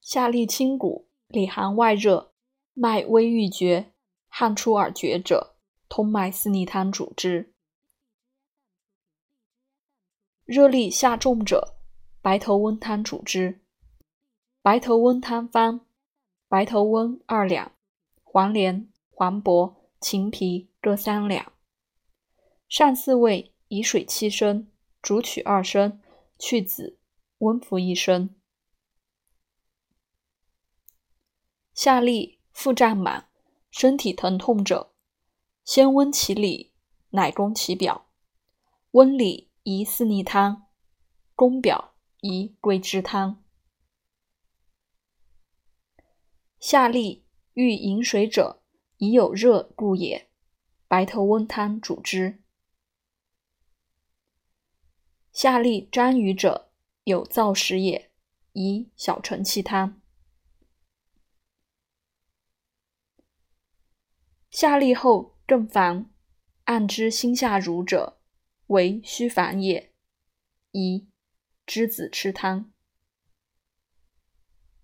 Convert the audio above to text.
下利清谷，里寒外热，脉微欲绝，汗出而绝者，通脉四逆汤主之。热力下重者，白头温汤主之。白头温汤方：白头温二两，黄连、黄柏、秦皮各三两。上四味，以水七升，煮取二升，去子，温服一升。下利腹胀满，身体疼痛者，先温其里，乃攻其表。温里宜四逆汤，攻表宜桂枝汤。下利欲饮水者，宜有热故也。白头温汤主之。下利沾瘀者，有燥食也，宜小承气汤。下利后更烦，按之心下濡者，为虚烦也，宜栀子吃汤。